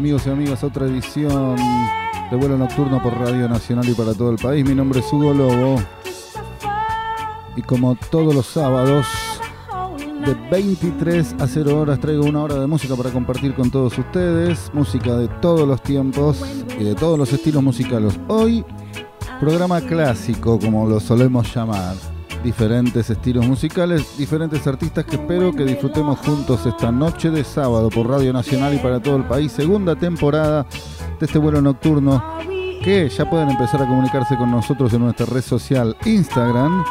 Amigos y amigas otra edición de vuelo nocturno por Radio Nacional y para todo el país. Mi nombre es Hugo Lobo y como todos los sábados de 23 a 0 horas traigo una hora de música para compartir con todos ustedes, música de todos los tiempos y de todos los estilos musicales. Hoy programa clásico como lo solemos llamar diferentes estilos musicales, diferentes artistas que espero que disfrutemos juntos esta noche de sábado por Radio Nacional y para todo el país. Segunda temporada de este vuelo nocturno que ya pueden empezar a comunicarse con nosotros en nuestra red social Instagram,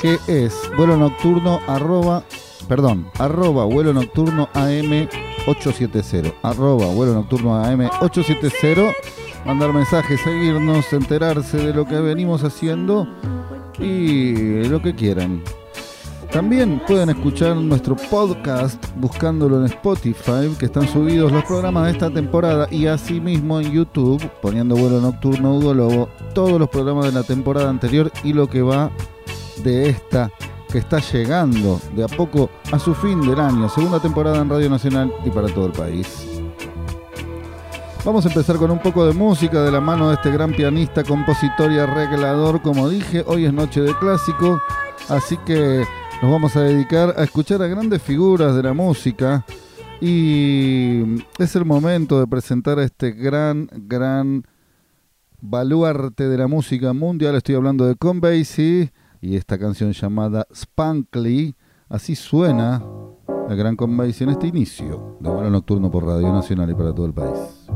que es vuelo nocturno arroba, perdón, arroba vuelo nocturno AM 870, arroba vuelo nocturno AM 870, mandar mensajes, seguirnos, enterarse de lo que venimos haciendo y lo que quieran. También pueden escuchar nuestro podcast buscándolo en Spotify, que están subidos los programas de esta temporada, y asimismo en YouTube, poniendo vuelo nocturno Hugo Lobo, todos los programas de la temporada anterior y lo que va de esta que está llegando de a poco a su fin del año, segunda temporada en Radio Nacional y para todo el país. Vamos a empezar con un poco de música de la mano de este gran pianista, compositor y arreglador. Como dije, hoy es noche de clásico, así que nos vamos a dedicar a escuchar a grandes figuras de la música. Y es el momento de presentar a este gran, gran baluarte de la música mundial. Estoy hablando de Con y esta canción llamada Spankly. Así suena el gran Con Basie en este inicio de vuelo nocturno por Radio Nacional y para todo el país.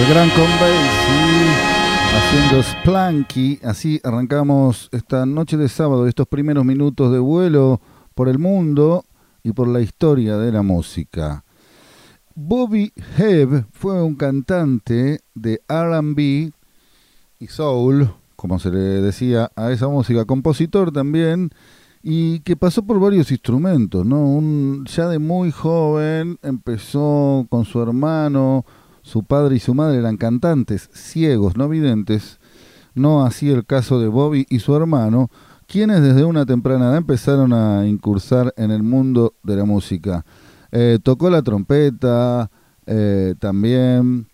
El gran Convey, haciendo Splanky. Así arrancamos esta noche de sábado, estos primeros minutos de vuelo por el mundo y por la historia de la música. Bobby Hebb fue un cantante de RB y soul, como se le decía a esa música, compositor también, y que pasó por varios instrumentos, ¿no? Un, ya de muy joven empezó con su hermano, su padre y su madre eran cantantes, ciegos, no videntes, no así el caso de Bobby y su hermano, quienes desde una temprana edad empezaron a incursar en el mundo de la música. Eh, tocó la trompeta, eh, también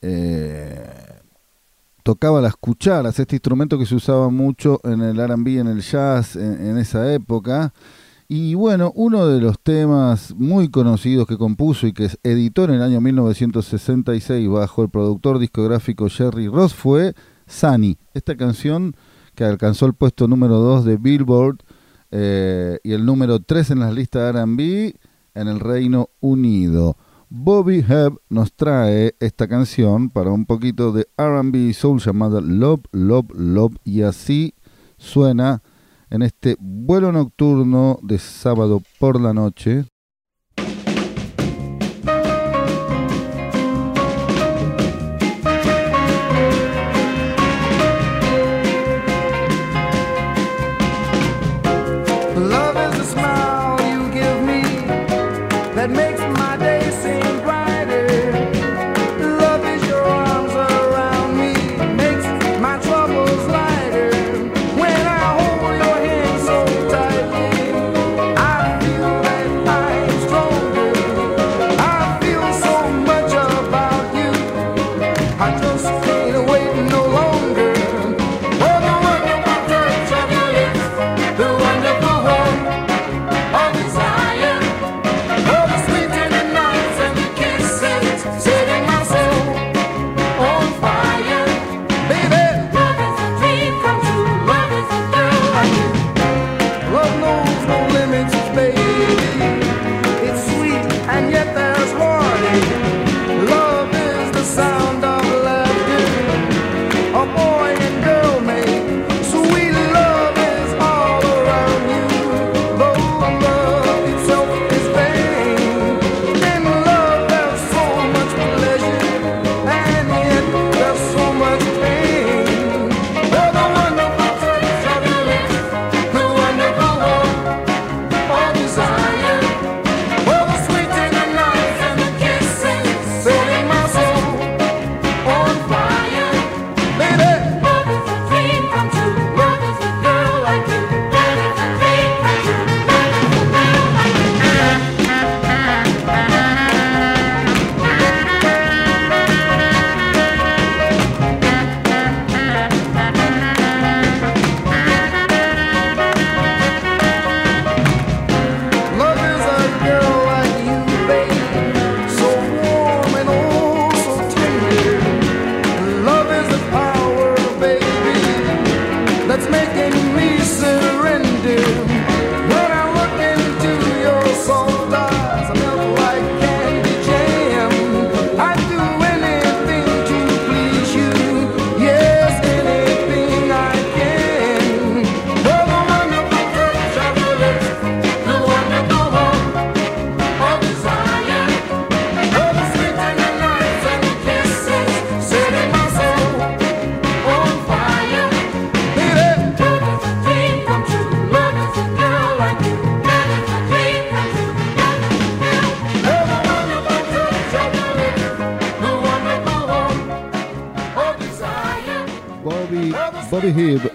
eh, tocaba las cucharas, este instrumento que se usaba mucho en el RB, en el jazz, en esa época. Y bueno, uno de los temas muy conocidos que compuso y que editó en el año 1966 bajo el productor discográfico Jerry Ross fue Sunny, esta canción que alcanzó el puesto número 2 de Billboard eh, y el número 3 en las listas RB en el Reino Unido. Bobby Hebb nos trae esta canción para un poquito de RB soul llamada Love, Love, Love y así suena en este vuelo nocturno de sábado por la noche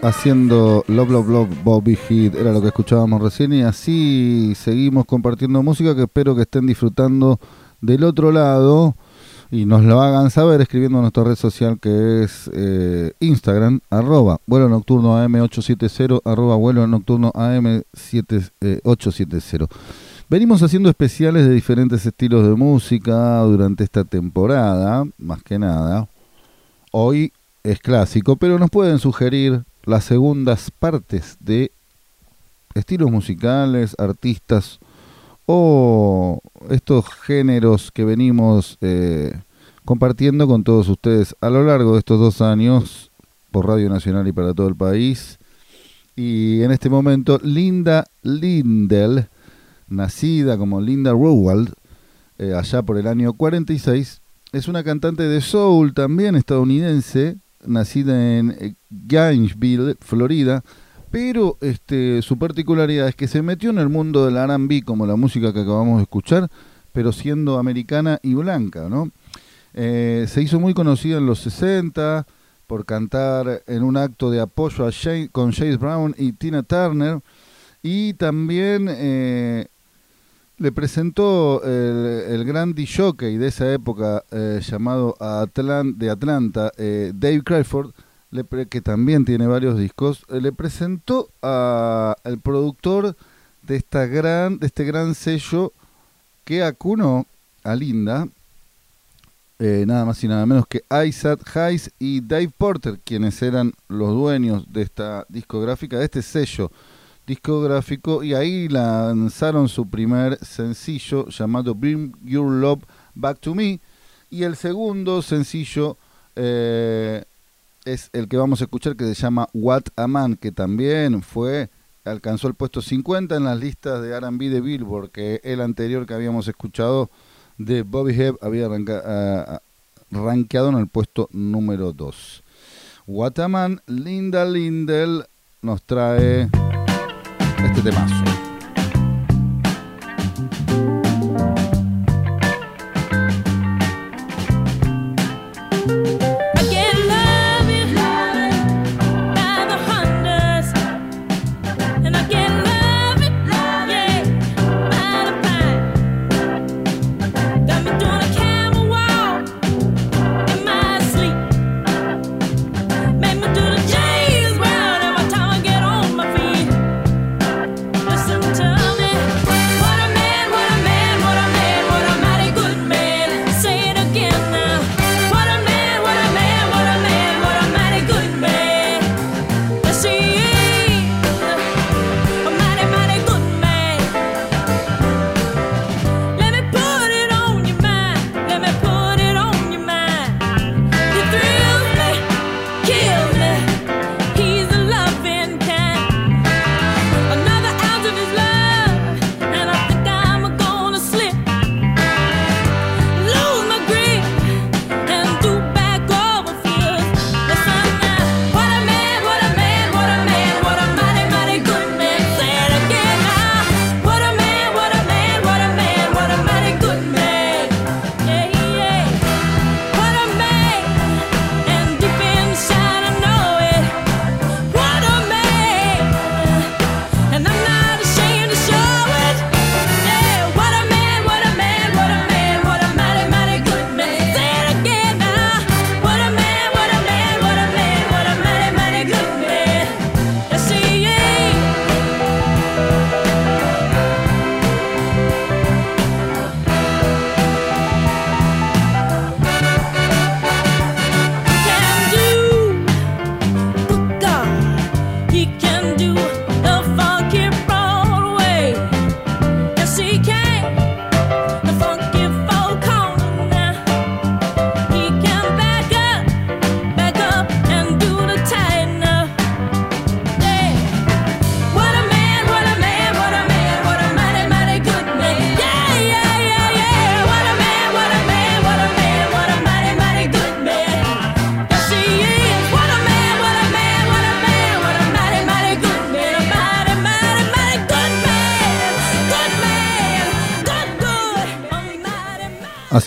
haciendo Love Love Love Bobby Heat, era lo que escuchábamos recién y así seguimos compartiendo música que espero que estén disfrutando del otro lado y nos lo hagan saber escribiendo en nuestra red social que es eh, Instagram, arroba vuelo nocturno AM870, arroba vuelo nocturno AM870. Venimos haciendo especiales de diferentes estilos de música durante esta temporada, más que nada. Hoy es clásico, pero nos pueden sugerir las segundas partes de estilos musicales, artistas o estos géneros que venimos eh, compartiendo con todos ustedes a lo largo de estos dos años por Radio Nacional y para todo el país. Y en este momento Linda Lindell, nacida como Linda Rowald, eh, allá por el año 46, es una cantante de soul también estadounidense, nacida en eh, Gainesville, Florida, pero este, su particularidad es que se metió en el mundo del R&B como la música que acabamos de escuchar, pero siendo americana y blanca, ¿no? Eh, se hizo muy conocida en los 60 por cantar en un acto de apoyo a con Chase Brown y Tina Turner y también eh, le presentó el, gran jockey de esa época eh, llamado de Atlanta, Dave Crawford, que también tiene varios discos, le presentó al productor de, esta gran, de este gran sello que acunó a Linda, eh, nada más y nada menos que Isaac Hayes y Dave Porter, quienes eran los dueños de esta discográfica, de este sello discográfico, y ahí lanzaron su primer sencillo llamado Bring Your Love Back to Me, y el segundo sencillo eh, es el que vamos a escuchar que se llama What a Man, que también fue alcanzó el puesto 50 en las listas de R&B de Billboard, que el anterior que habíamos escuchado de Bobby Hebb había rankeado en el puesto número 2. Wataman Linda Lindell nos trae este temazo.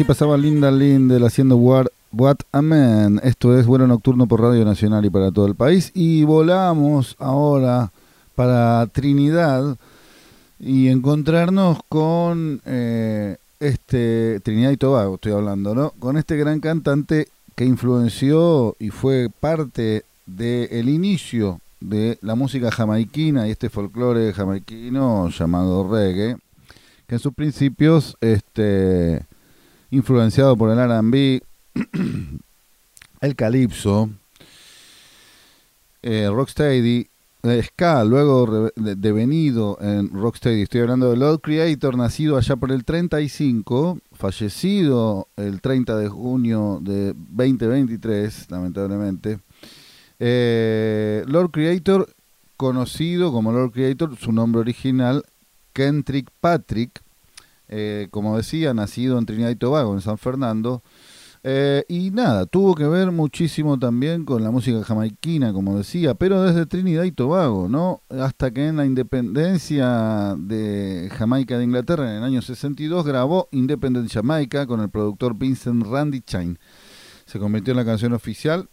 Pasaba Linda Lindel haciendo What, What a Man. Esto es Vuelo Nocturno por Radio Nacional y para todo el país. Y volamos ahora para Trinidad y encontrarnos con eh, este Trinidad y Tobago, estoy hablando, ¿no? Con este gran cantante que influenció y fue parte del inicio de la música jamaiquina y este folclore jamaiquino llamado reggae, que en sus principios este influenciado por el RB, el calipso, eh, rocksteady, eh, ska, luego devenido en Rocksteady. Estoy hablando de Lord Creator, nacido allá por el 35, fallecido el 30 de junio de 2023, lamentablemente. Eh, Lord Creator, conocido como Lord Creator, su nombre original, Kendrick Patrick, eh, como decía, nacido en Trinidad y Tobago, en San Fernando. Eh, y nada, tuvo que ver muchísimo también con la música jamaiquina, como decía, pero desde Trinidad y Tobago, ¿no? Hasta que en la independencia de Jamaica de Inglaterra en el año 62 grabó Independent Jamaica con el productor Vincent Randy Chain. Se convirtió en la canción oficial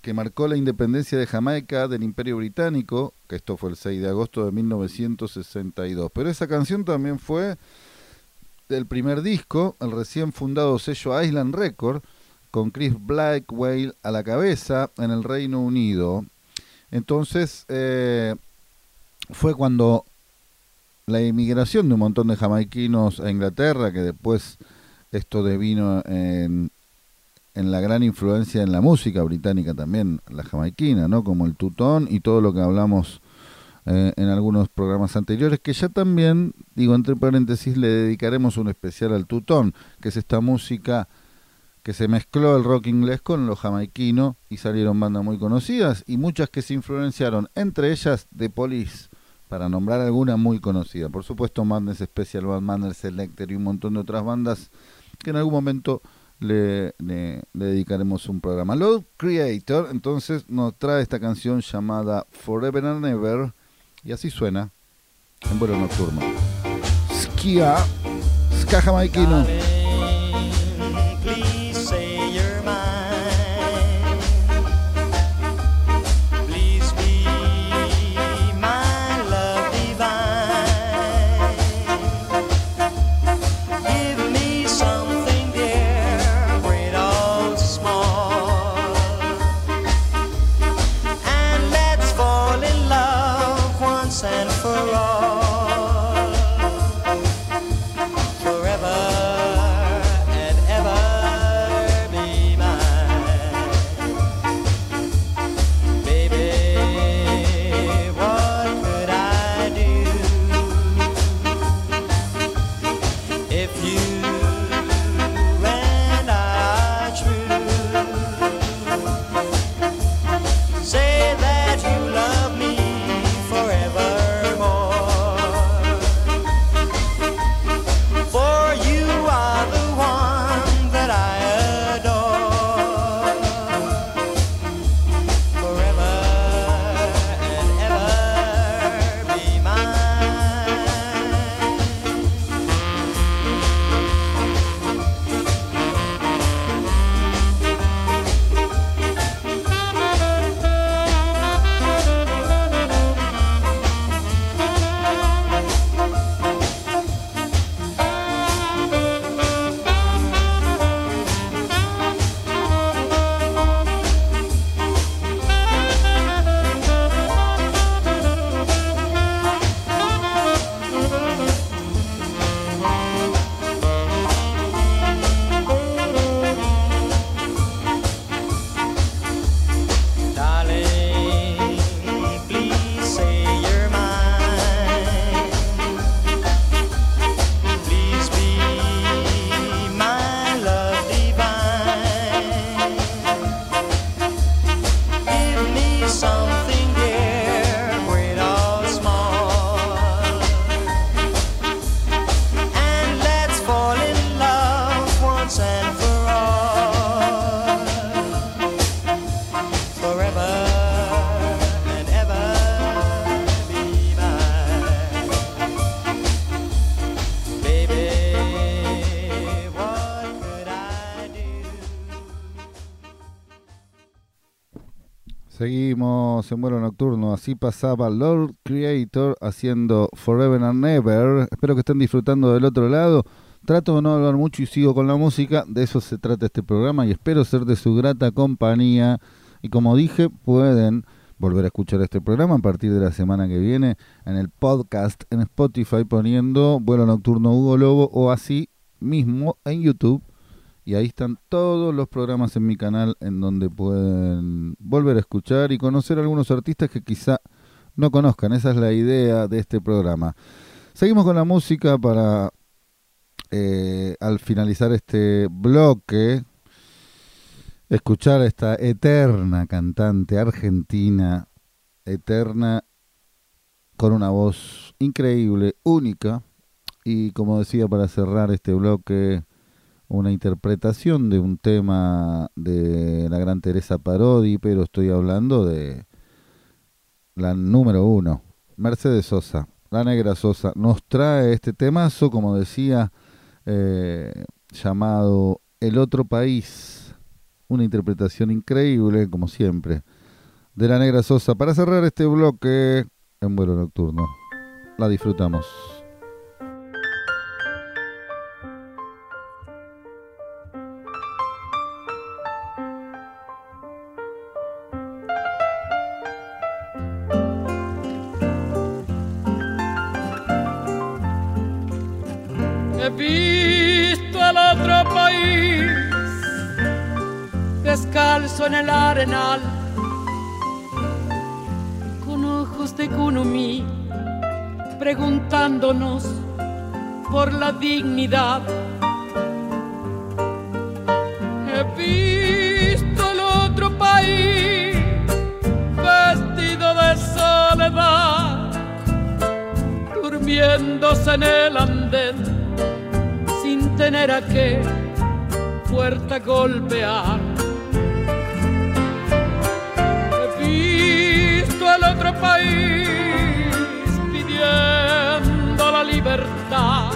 que marcó la independencia de Jamaica del Imperio Británico, que esto fue el 6 de agosto de 1962. Pero esa canción también fue del primer disco, el recién fundado sello Island Record, con Chris Blackwell a la cabeza en el Reino Unido. Entonces eh, fue cuando la inmigración de un montón de jamaiquinos a Inglaterra, que después esto devino en, en la gran influencia en la música británica también, la jamaiquina, ¿no? Como el tutón y todo lo que hablamos eh, en algunos programas anteriores, que ya también, digo entre paréntesis, le dedicaremos un especial al tutón, que es esta música que se mezcló el rock inglés con lo jamaiquino y salieron bandas muy conocidas y muchas que se influenciaron, entre ellas The Police, para nombrar alguna muy conocida. Por supuesto, Madness Special Band, Madness Selector y un montón de otras bandas que en algún momento le, le, dedicaremos un programa. Lord Creator entonces nos trae esta canción llamada Forever and Ever y así suena en vuelo nocturno. Skia, ska. En vuelo nocturno. Así pasaba Lord Creator haciendo Forever and Never. Espero que estén disfrutando del otro lado. Trato de no hablar mucho y sigo con la música. De eso se trata este programa y espero ser de su grata compañía. Y como dije, pueden volver a escuchar este programa a partir de la semana que viene en el podcast en Spotify poniendo vuelo nocturno Hugo Lobo o así mismo en YouTube y ahí están todos los programas en mi canal en donde pueden volver a escuchar y conocer algunos artistas que quizá no conozcan. Esa es la idea de este programa. Seguimos con la música para, eh, al finalizar este bloque, escuchar a esta eterna cantante argentina, eterna, con una voz increíble, única, y como decía, para cerrar este bloque, una interpretación de un tema de la gran Teresa Parodi, pero estoy hablando de la número uno, Mercedes Sosa, la negra Sosa, nos trae este temazo, como decía, eh, llamado El otro país, una interpretación increíble, como siempre, de la negra Sosa, para cerrar este bloque en vuelo nocturno. La disfrutamos. En el arenal, con ojos de Kunumi, preguntándonos por la dignidad. He visto el otro país vestido de soledad, durmiéndose en el andén, tener a qué puerta golpear. otro país pidiendo la libertad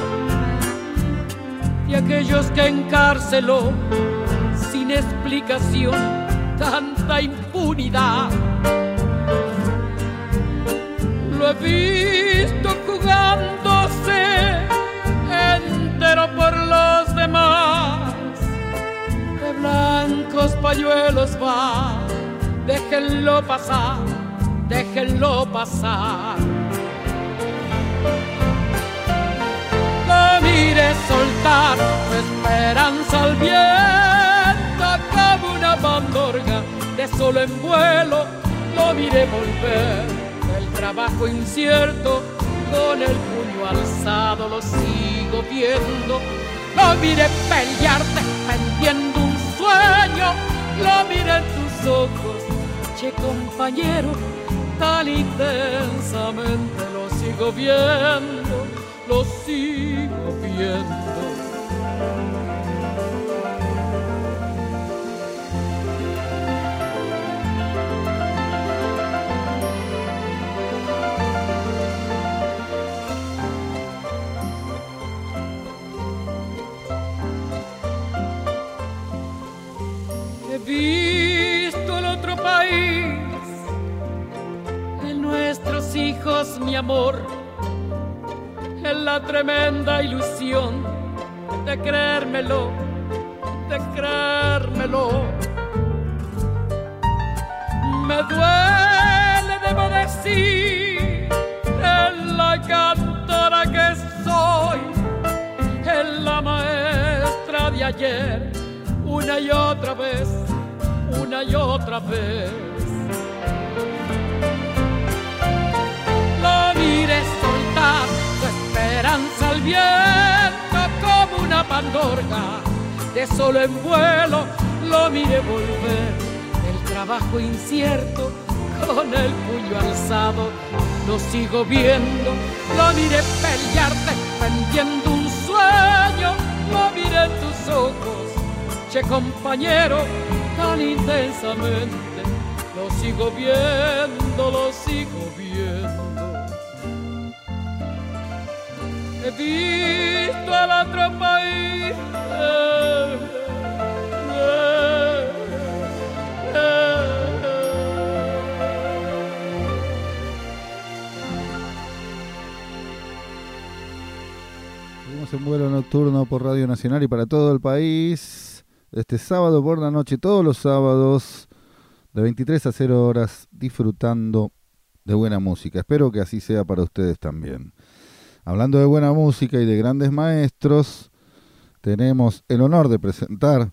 y aquellos que encarceló sin explicación tanta impunidad. Lo he visto pañuelos va, déjenlo pasar déjenlo pasar. Lo mire soltar su esperanza al viento como una bandorga de solo en vuelo. Lo mire volver el trabajo incierto con el puño alzado lo sigo viendo. Lo mire pelear defendiendo un sueño. Lo mire en tus ojos, che compañero tan intensamente, lo sigo viendo, lo sigo viendo. Mi amor, en la tremenda ilusión de creérmelo, de creérmelo. Me duele, debo decir, en la cantora que soy, en la maestra de ayer, una y otra vez, una y otra vez soltar su esperanza al viento como una pandorga. De solo en vuelo lo mire volver. El trabajo incierto con el puño alzado. Lo sigo viendo lo mire pelear defendiendo un sueño. Lo mire en tus ojos che compañero tan intensamente. Lo sigo viendo lo sigo viendo he al otro país. Vuelo nocturno por Radio Nacional y para todo el país. Este sábado por la noche, todos los sábados, de 23 a 0 horas, disfrutando de buena música. Espero que así sea para ustedes también. Hablando de buena música y de grandes maestros, tenemos el honor de presentar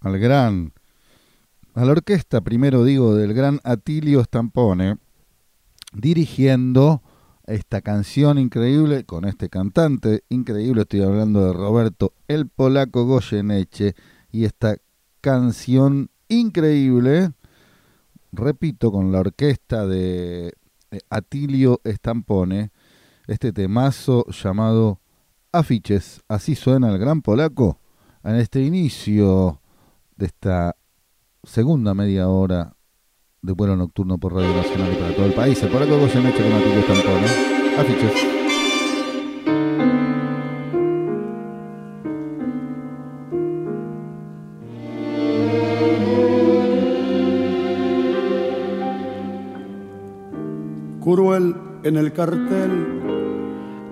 al gran, a la orquesta, primero digo, del gran Atilio Stampone, dirigiendo esta canción increíble con este cantante increíble. Estoy hablando de Roberto el Polaco Goyeneche y esta canción increíble, repito, con la orquesta de Atilio Estampone, este temazo llamado Afiches. Así suena el gran polaco en este inicio de esta segunda media hora de vuelo nocturno por Radio Nacional y para todo el país. El polaco Goyeneche con Atilio Estampone. Afiches. cruel en el cartel.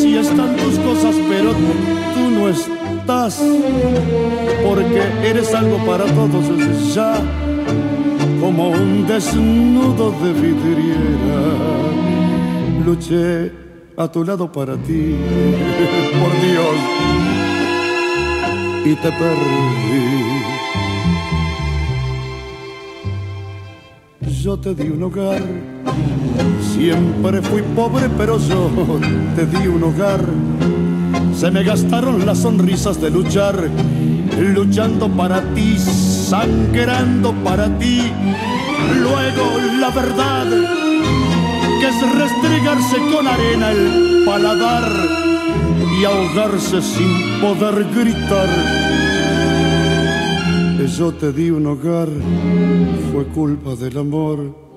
Si están tus cosas, pero tú no estás, porque eres algo para todos ya, como un desnudo de vidriera. Luché a tu lado para ti, por Dios, y te perdí yo te di un hogar. Siempre fui pobre, pero yo te di un hogar. Se me gastaron las sonrisas de luchar, luchando para ti, sangrando para ti. Luego la verdad, que es restregarse con arena el paladar y ahogarse sin poder gritar yo te di un hogar fue culpa del amor.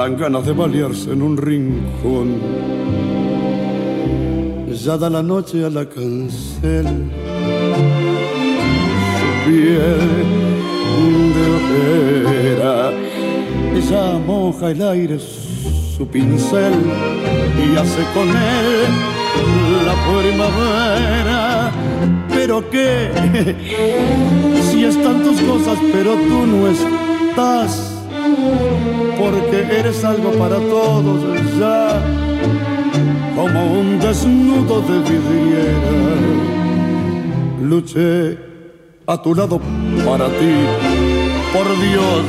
Dan ganas de balearse en un rincón. Ya da la noche a la cancel. Su piel de ojera. Ya moja el aire su pincel y hace con él la primavera. Pero qué, si están tus cosas, pero tú no estás, porque eres algo para todos ya, como un desnudo de vidriera. Luché a tu lado para ti, por Dios,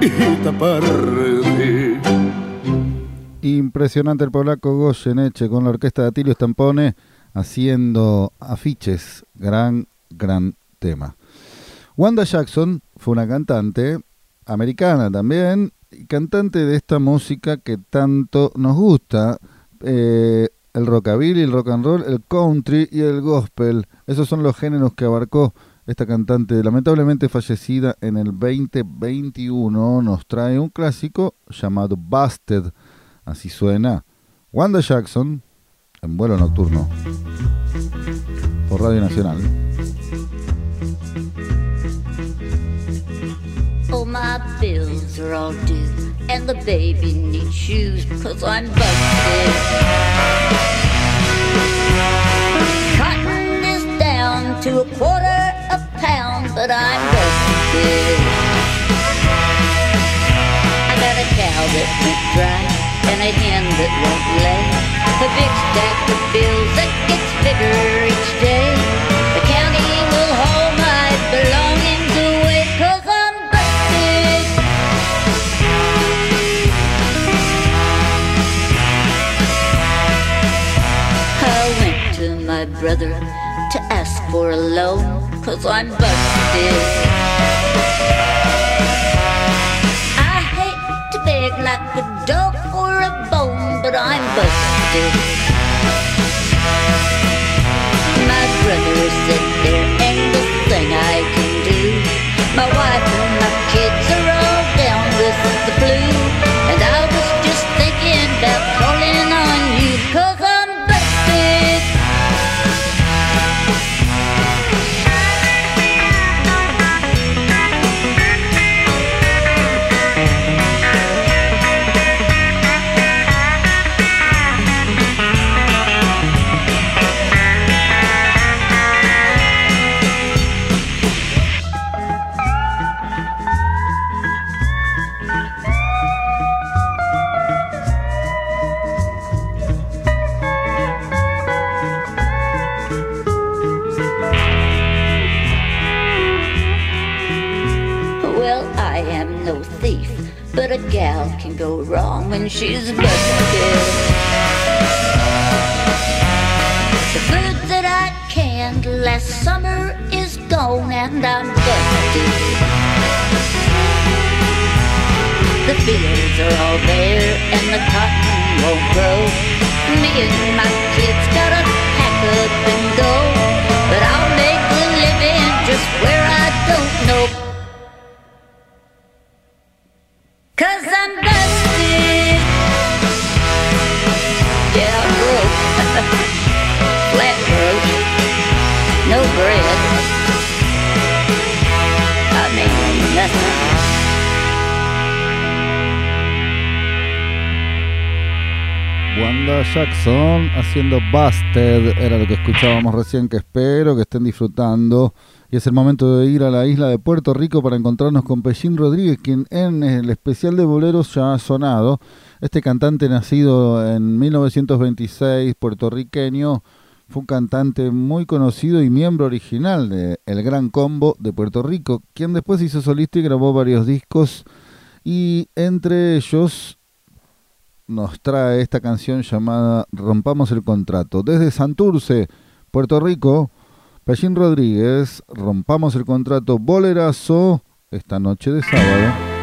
y te perdí. Impresionante el polaco Goyeneche con la orquesta de Atilio Stampone haciendo afiches. Gran, gran tema. Wanda Jackson fue una cantante americana también, cantante de esta música que tanto nos gusta. Eh, el rockabilly, el rock and roll, el country y el gospel. Esos son los géneros que abarcó esta cantante, lamentablemente fallecida en el 2021. Nos trae un clásico llamado Busted Así suena Wanda Jackson en vuelo nocturno por Radio Nacional. Oh, my bills are all due, and the baby needs shoes, cause I'm busted. Cotton is down to a quarter a pound, but I'm busted. I got a cow that went dry. and a hen that won't lay. A big stack of bills that gets bigger each day. Brother to ask for a loan cause I'm busted. I shaped like a duck or a bone, but I'm busted. My brother said there ain't a thing I can do. My wife she's busted. Haciendo Busted era lo que escuchábamos recién que espero que estén disfrutando. Y es el momento de ir a la isla de Puerto Rico para encontrarnos con Pellín Rodríguez quien en el especial de boleros ya ha sonado. Este cantante nacido en 1926 puertorriqueño fue un cantante muy conocido y miembro original de El Gran Combo de Puerto Rico quien después hizo solista y grabó varios discos. Y entre ellos nos trae esta canción llamada Rompamos el Contrato. Desde Santurce, Puerto Rico, Pellín Rodríguez, Rompamos el Contrato, bolerazo, esta noche de sábado.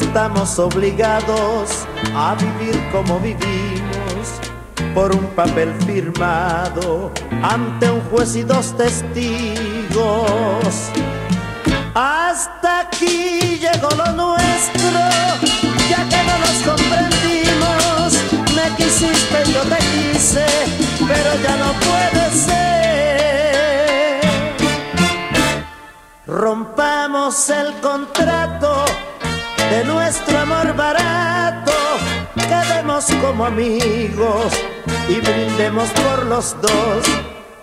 Estamos obligados a vivir como vivimos por un papel firmado ante un juez y dos testigos. Hasta aquí llegó lo nuestro, ya que no nos comprendimos. Me quisiste, yo te quise, pero ya no puede ser. Rompamos el contrato de nuestro amor barato, quedemos como amigos y brindemos por los dos.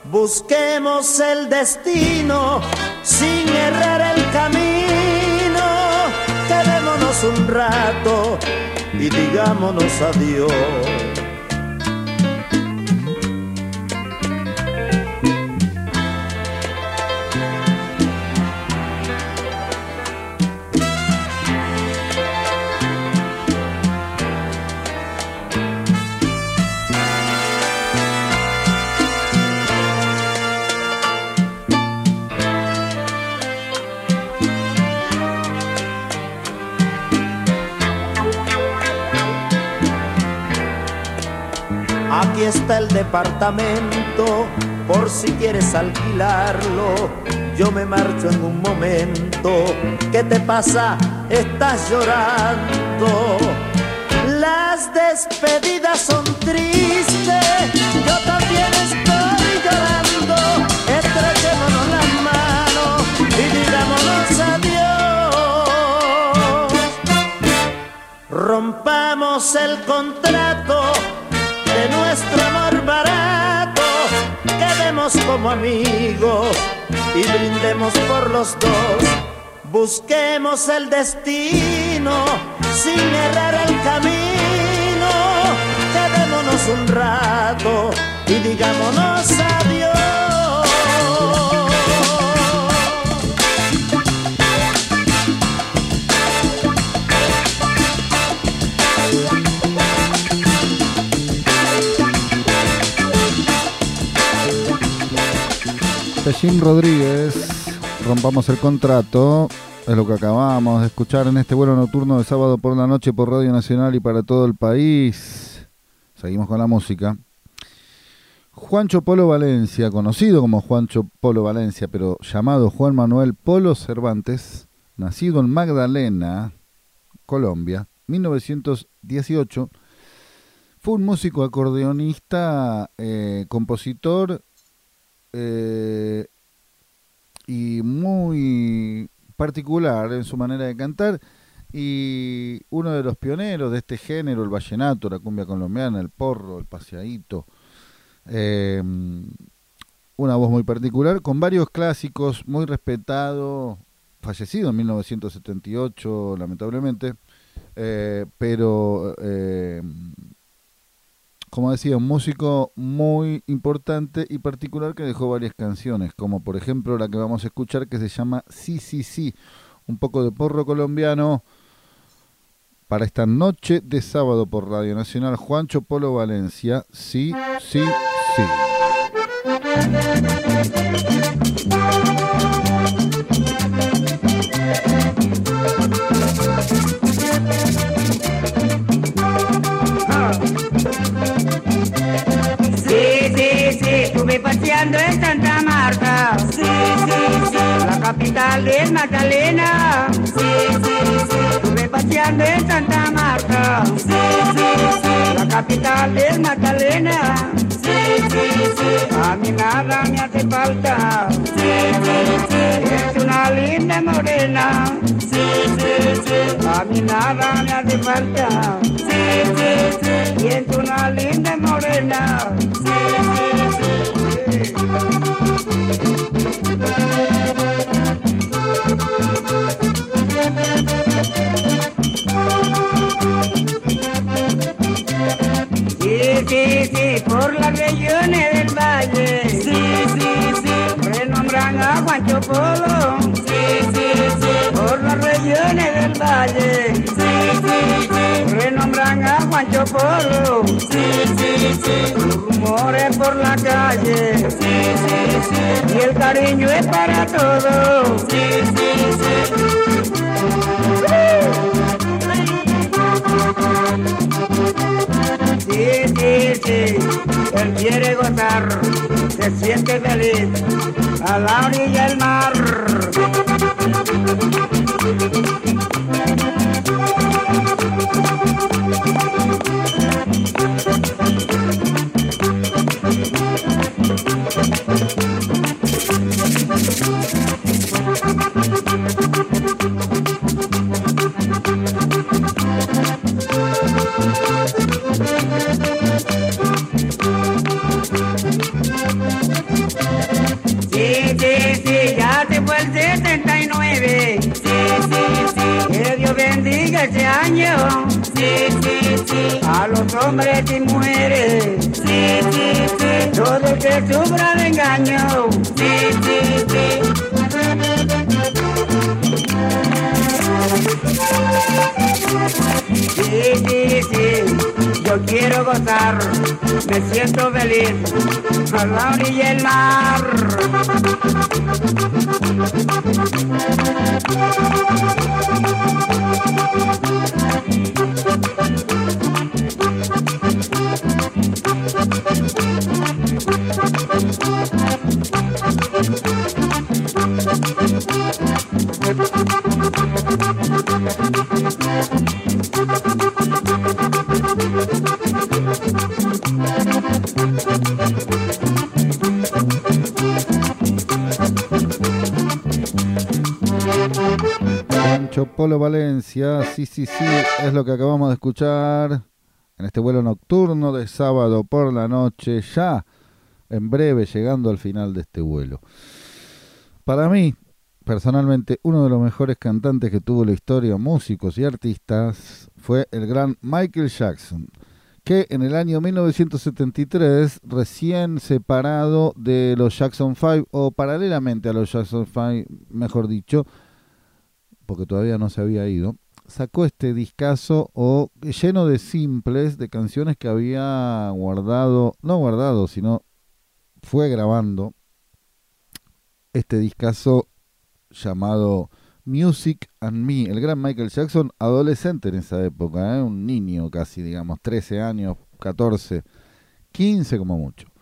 Busquemos el destino sin errar el camino. Quedémonos un rato y digámonos adiós. Está el departamento, por si quieres alquilarlo. Yo me marcho en un momento. ¿Qué te pasa? Estás llorando. Las despedidas son tristes. Yo también estoy llorando. Estrechémonos las manos y digámonos adiós. Rompamos el contrato nuestro amor barato, quedemos como amigos y brindemos por los dos. Busquemos el destino sin errar el camino, quedémonos un rato y digámonos adiós. Jim Rodríguez, rompamos el contrato. Es lo que acabamos de escuchar en este vuelo nocturno de sábado por la noche por Radio Nacional y para todo el país. Seguimos con la música. Juancho Polo Valencia, conocido como Juancho Polo Valencia, pero llamado Juan Manuel Polo Cervantes, nacido en Magdalena, Colombia, 1918, fue un músico acordeonista, eh, compositor eh, y muy particular en su manera de cantar y uno de los pioneros de este género, el vallenato, la cumbia colombiana, el porro, el paseadito, eh, una voz muy particular, con varios clásicos, muy respetado, fallecido en 1978, lamentablemente, eh, pero como decía, un músico muy importante y particular que dejó varias canciones, como por ejemplo la que vamos a escuchar que se llama Sí, sí, sí, un poco de porro colombiano para esta noche de sábado por Radio Nacional, Juancho Polo Valencia, sí, sí, sí. Paseando en Santa Marta. Sí, sí, sí. La capital es Magdalena. Sí, sí, sí. Estuve paseando en Santa Marta. Sí, sí, sí. La capital es Magdalena. Sí, sí, sí. A mí nada me hace falta. Sí, sí, sí. Es una linda morena. Sí, sí, sí. A mí nada me hace falta. Sí, sí, sí. Y es una linda morena. Sí, sí, sí. Sí, sí, sí, por las regiones del valle. Sí, sí, sí, renombran a Juancho Polo. Sí, sí, sí, por las regiones del valle. Renombran a Juancho Polo. Sí, sí, sí, rumores por la calle. Sí, sí, sí, y el cariño es para todos. Sí, sí, sí. Sí, sí, sí, él quiere gozar, se siente feliz a la orilla del mar. Bendiga ese año. Sí, sí, sí, a los hombres y mujeres. Sí, sí, sí, todo el que sufra de engaño. Sí, sí, sí. Sí, sí, sí, yo quiero gozar, me siento feliz a la orilla del mar. Polo Valencia, sí, sí, sí, es lo que acabamos de escuchar en este vuelo nocturno de sábado por la noche, ya en breve llegando al final de este vuelo. Para mí, personalmente, uno de los mejores cantantes que tuvo la historia, músicos y artistas, fue el gran Michael Jackson, que en el año 1973, recién separado de los Jackson 5, o paralelamente a los Jackson 5, mejor dicho, porque todavía no se había ido, sacó este discazo o lleno de simples de canciones que había guardado, no guardado, sino fue grabando este discazo llamado Music and Me, el gran Michael Jackson, adolescente en esa época, ¿eh? un niño casi, digamos, 13 años, 14, 15 como mucho.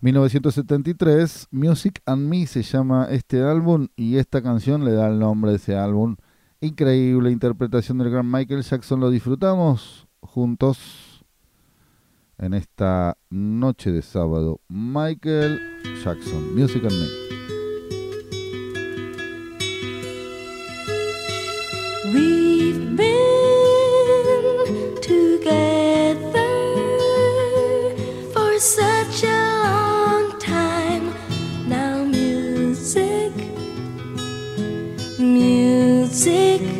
1973, Music and Me se llama este álbum y esta canción le da el nombre de ese álbum. Increíble interpretación del gran Michael Jackson, lo disfrutamos juntos en esta noche de sábado. Michael Jackson, Music and Me. Music,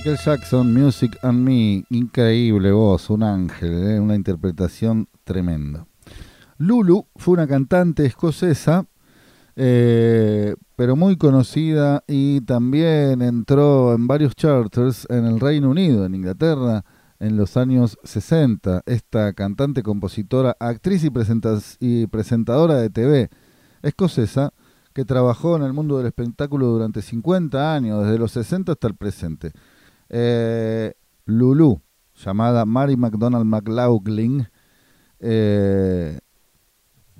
Michael Jackson, Music and Me, increíble voz, un ángel, ¿eh? una interpretación tremenda. Lulu fue una cantante escocesa, eh, pero muy conocida y también entró en varios charters en el Reino Unido, en Inglaterra, en los años 60. Esta cantante, compositora, actriz y, y presentadora de TV escocesa que trabajó en el mundo del espectáculo durante 50 años, desde los 60 hasta el presente. Eh, Lulu, llamada Mary McDonald McLaughlin, eh,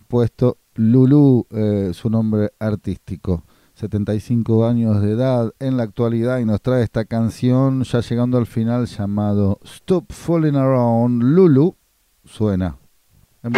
puesto Lulu, eh, su nombre artístico. 75 años de edad en la actualidad y nos trae esta canción ya llegando al final llamado Stop Falling Around. Lulu suena. En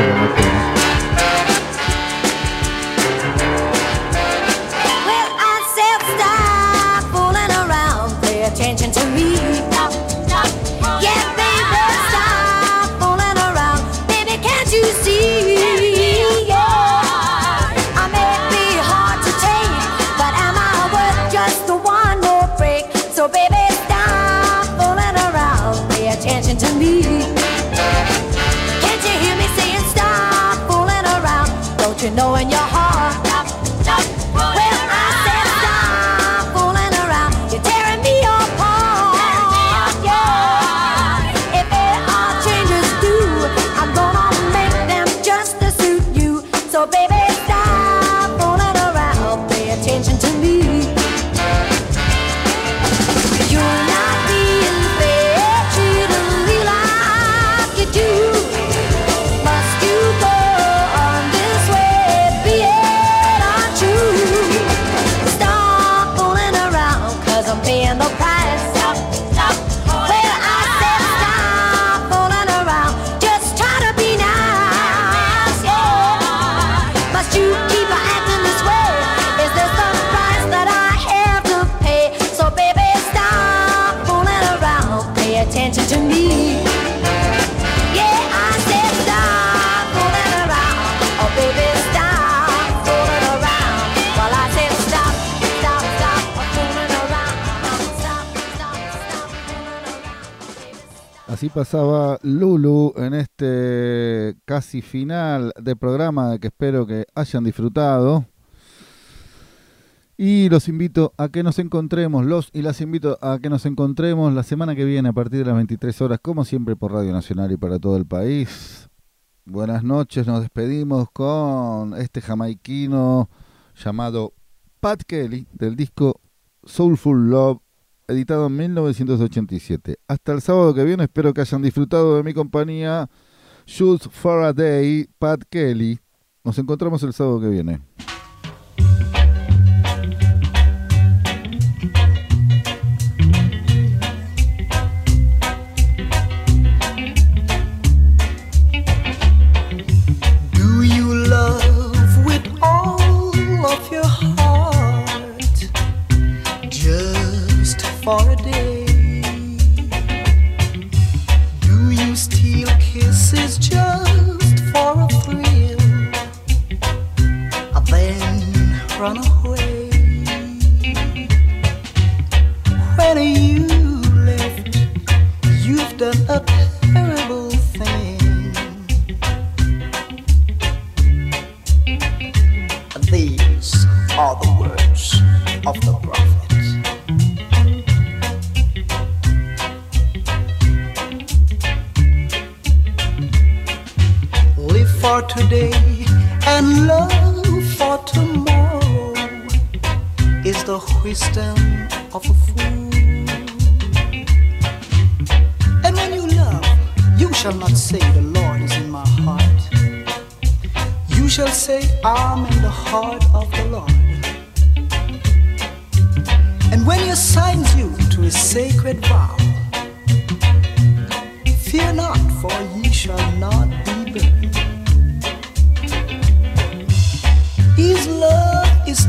Así pasaba Lulu en este casi final de programa que espero que hayan disfrutado. Y los invito a que nos encontremos, los y las invito a que nos encontremos la semana que viene a partir de las 23 horas, como siempre por Radio Nacional y para todo el país. Buenas noches, nos despedimos con este jamaiquino llamado Pat Kelly del disco Soulful Love editado en 1987. Hasta el sábado que viene, espero que hayan disfrutado de mi compañía. Shoes for a Day, Pat Kelly. Nos encontramos el sábado que viene.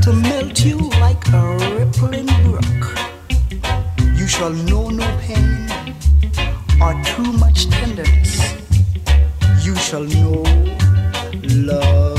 To melt you like a rippling brook. You shall know no pain or too much tenderness. You shall know love.